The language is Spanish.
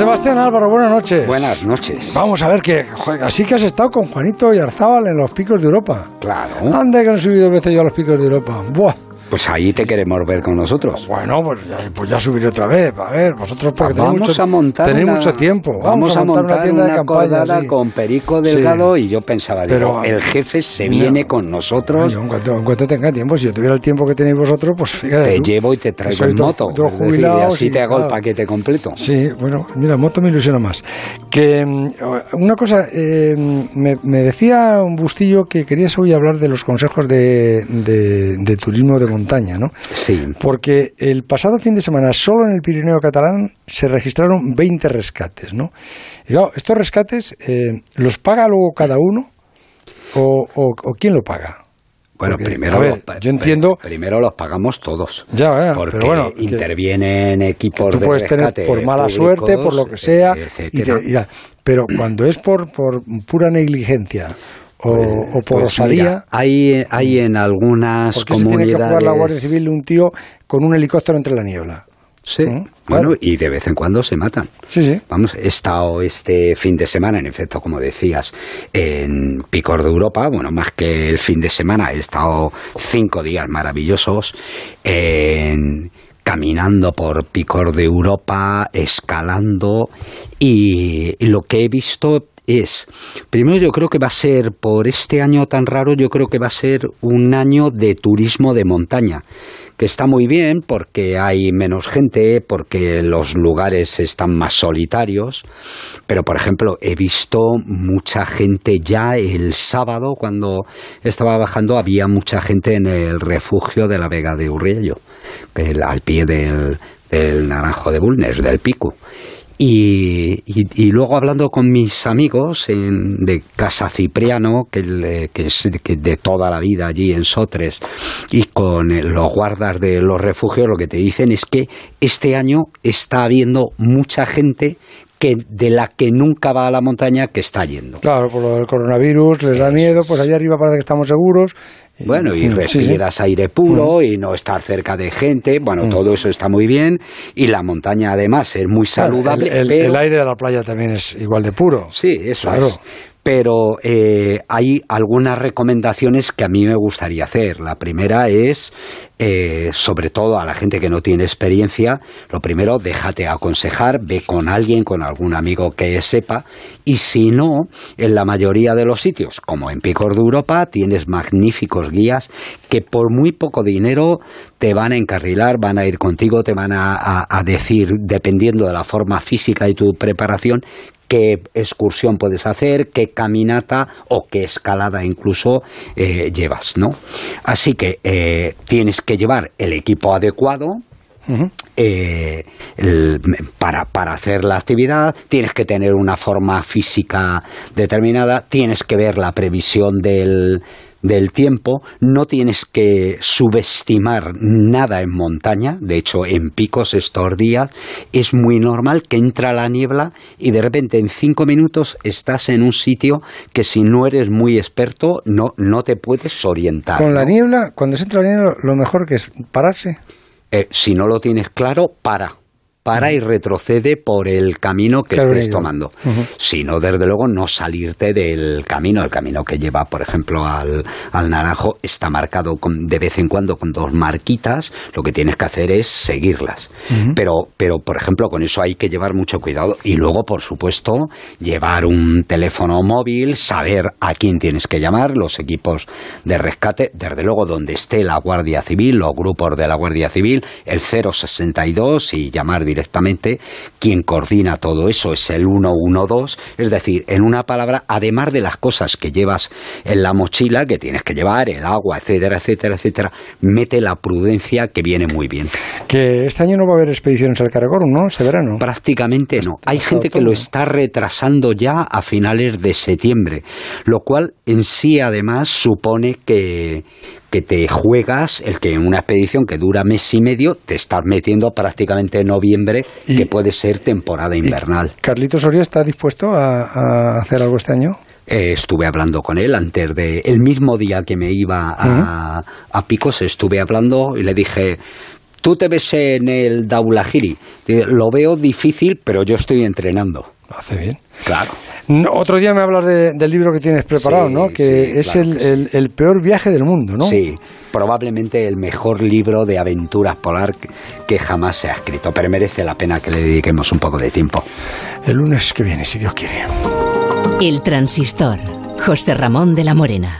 Sebastián Álvaro, buenas noches. Buenas noches. Vamos a ver que joder, así que has estado con Juanito y Arzábal en los picos de Europa. Claro. Anda que no he subido veces yo a los picos de Europa. Buah. Pues ahí te queremos ver con nosotros. Bueno, pues ya, pues ya subiré otra vez. A ver, vosotros porque tenéis, vamos mucho, a montar tenéis una- mucho tiempo. Vamos, a montar, una, tienda de campaña. sí. con Perico Delgado Sí. y yo pensaba, Pero- digo, el jefe se viene con nosotros, Yo, en, cuanto, en cuanto tenga tiempo, si yo tuviera el tiempo que tenéis vosotros, pues fíjate. te tú. llevo y te traigo en moto. dos decir, y así y te hago el claro. paquete completo. Sí, bueno, mira, moto me ilusiona más. Que mm, una cosa, eh, me, me decía un bustillo que querías hoy hablar de los consejos de, de- de turismo de montaña, ¿no? Sí. Porque el pasado fin de semana, solo en el Pirineo catalán, se registraron 20 rescates, ¿no? Y claro, estos rescates, eh, ¿los paga luego cada uno? ¿O, o- o quién lo paga? Bueno, Porque, primero, ver, los, yo entiendo- primero los pagamos todos. Ya, ya, porque pero bueno, intervienen equipos Tú de puedes tener rescate por mala públicos, suerte, por lo que sea, y te- y ya. pero cuando es por, por pura negligencia o, o por Pues osadía, mira, hay, hay en algunas ¿por qué se tiene que comunidades. jugar la Guardia Civil un tío con un helicóptero entre la niebla? Sí, ¿Mm? bueno, Claro. y de vez en cuando se matan. Sí, sí. Vamos, he estado este fin de semana, en efecto, como decías, en Picor de Europa. Bueno, más que el fin de semana, he estado cinco días maravillosos en- caminando por Picor de Europa, escalando, y lo que he visto es, primero yo creo que va a ser, por este año tan raro, yo creo que va a ser un año de turismo de montaña que está muy bien porque hay menos gente, porque los lugares están más solitarios, pero por ejemplo he visto mucha gente ya el sábado cuando estaba bajando había mucha gente en el refugio de la Vega de Urriello, al pie del, del Naranjo de Bulnes, del Pico. Y, luego hablando con mis amigos en- de Casa Cipriano, que, es de toda la vida allí en Sotres, y con los guardas de los refugios, lo que te dicen es que este año está habiendo mucha gente que de la que nunca va a la montaña que está yendo. Claro, por lo del coronavirus les da miedo, es. pues allá arriba parece que estamos seguros. Bueno, y Mm, sí, sí. respiras aire puro y no estar cerca de gente, bueno, Mm. todo eso está muy bien y la montaña además es muy Claro, saludable, el, el- pero el aire de la playa también es igual de puro. Sí, eso Claro. es. Pero eh, hay algunas recomendaciones que a mí me gustaría hacer. La primera es, eh, sobre todo a la gente que no tiene experiencia, lo primero, déjate aconsejar, ve con alguien, con algún amigo que sepa, y si no, en la mayoría de los sitios, como en Picos de Europa, tienes magníficos guías que por muy poco dinero te van a encarrilar, van a ir contigo, te van a, a- a decir, dependiendo de la forma física y tu preparación, qué excursión puedes hacer, qué caminata o qué escalada incluso eh, llevas, ¿no? Así que eh, tienes que llevar el equipo adecuado, eh, el- para, para hacer la actividad, tienes que tener una forma física determinada, tienes que ver la previsión del, del tiempo, no tienes que subestimar nada en montaña, de hecho en picos estos días es muy normal que entra la niebla y de repente en cinco minutos estás en un sitio que si no eres muy experto no, no te puedes orientar. Con la ¿no? niebla, cuando se entra la niebla, lo mejor que es pararse. Eh, si no lo tienes claro, para. Para y retrocede por el camino que Claro, estés tomando. Ujú. Si no, desde luego, no salirte del camino. El camino que lleva, por ejemplo, al, al naranjo está marcado con- de vez en cuando con dos marquitas. Lo que tienes que hacer es seguirlas. pero, pero, por ejemplo, con eso hay que llevar mucho cuidado. Y luego, por supuesto, llevar un teléfono móvil, saber a quién tienes que llamar, los equipos de rescate, desde luego donde esté la Guardia Civil, los grupos de la Guardia Civil, el 062 y llamar directamente. Quien coordina todo eso es el 112, es decir, en una palabra, además de las cosas que llevas en la mochila, que tienes que llevar, el agua, etcétera, etcétera, etcétera, mete la prudencia que viene muy bien. Que este año no va a haber expediciones al Caragón, ¿no? Este verano. Prácticamente no. Hay hasta gente que lo está retrasando ya a finales de septiembre, lo cual en sí además supone que, que te juegas el que en una expedición que dura mes y medio te estás metiendo prácticamente en noviembre, Y- que puede ser temporada invernal. ¿Carlitos Soria está dispuesto a, a hacer algo este año? Eh, estuve hablando con él antes de el mismo día que me iba a, a Picos estuve hablando y le dije tú te ves en el Daulahiri. Lo veo difícil, pero yo estoy entrenando. Lo hace bien. Claro. otro día me hablas del libro que tienes preparado, ¿no? Que es el, peor viaje del mundo, ¿no? Sí, probablemente el mejor libro de aventuras polar que jamás se ha escrito, pero merece la pena que le dediquemos un poco de tiempo. El lunes que viene, si Dios quiere. El transistor. José Ramón de la Morena.